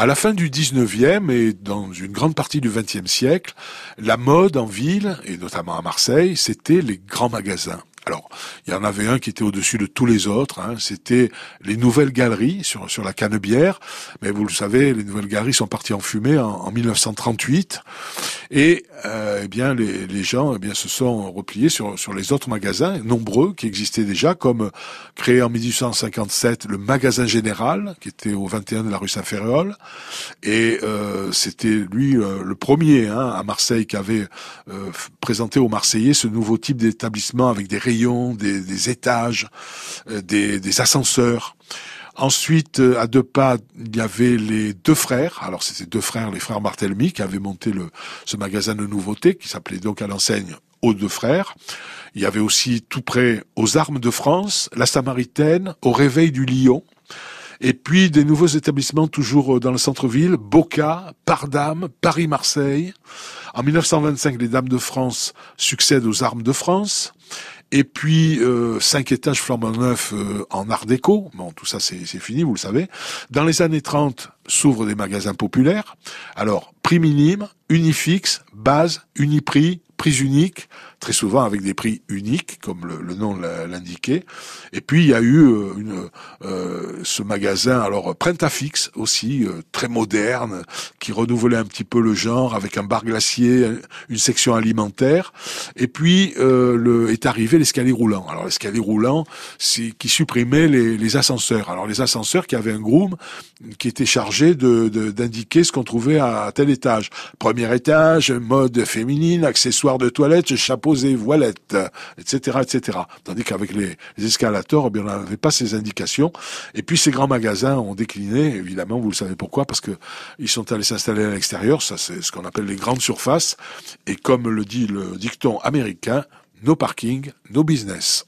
À la fin du 19e et dans une grande partie du 20e siècle, la mode en ville, et notamment à Marseille, c'était les grands magasins. Alors, il y en avait un qui était au-dessus de tous les autres. Hein. C'était les nouvelles galeries sur sur la Canebière. Mais vous le savez, les nouvelles galeries sont parties en fumée en, 1938. Et euh, eh bien, les, les gens eh bien se sont repliés sur sur les autres magasins, nombreux qui existaient déjà, comme créé en 1857 le magasin général, qui était au 21 de la rue Saint-Ferréol. Et euh, c'était lui euh, le premier hein, à Marseille qui avait euh, présenté aux Marseillais ce nouveau type d'établissement avec des rayons des, étages, euh, des, ascenseurs. Ensuite, euh, à deux pas, il y avait les deux frères. Alors, c'était deux frères, les frères Martelmy, qui avaient monté le, ce magasin de nouveautés, qui s'appelait donc à l'enseigne aux deux frères. Il y avait aussi tout près aux Armes de France, la Samaritaine, au Réveil du Lion. Et puis des nouveaux établissements toujours euh, dans le centre-ville, Boca, Pardam, Paris-Marseille. En 1925, les Dames de France succèdent aux Armes de France. Et puis euh, cinq étages flambant neufs euh, en art déco. Bon, tout ça c'est fini, vous le savez. Dans les années 30, s'ouvrent des magasins populaires. Alors, prix minime, unifix, base, uniprix, prix unique, très souvent avec des prix uniques, comme le, nom l'indiquait. Et puis il y a eu euh, une, euh, ce magasin, alors Printafix aussi, euh, très moderne, qui renouvelait un petit peu le genre, avec un bar glacier, une section alimentaire. Et puis le, est arrivé l'escalier roulant. Alors l'escalier roulant, c'est qui supprimait les, les ascenseurs. Alors les ascenseurs qui avaient un groom qui était chargé de d'indiquer ce qu'on trouvait à tel étage. Premier étage, mode féminine, accessoires de toilette, chapeaux et voilettes, etc., etc. Tandis qu'avec les, escalators, eh bien, on n'avait pas ces indications. Et puis ces grands magasins ont décliné, évidemment, vous le savez pourquoi, parce que ils sont allés s'installer à l'extérieur. Ça, c'est ce qu'on appelle les grandes surfaces. Et comme le dit le dicton américain, no parking, no business.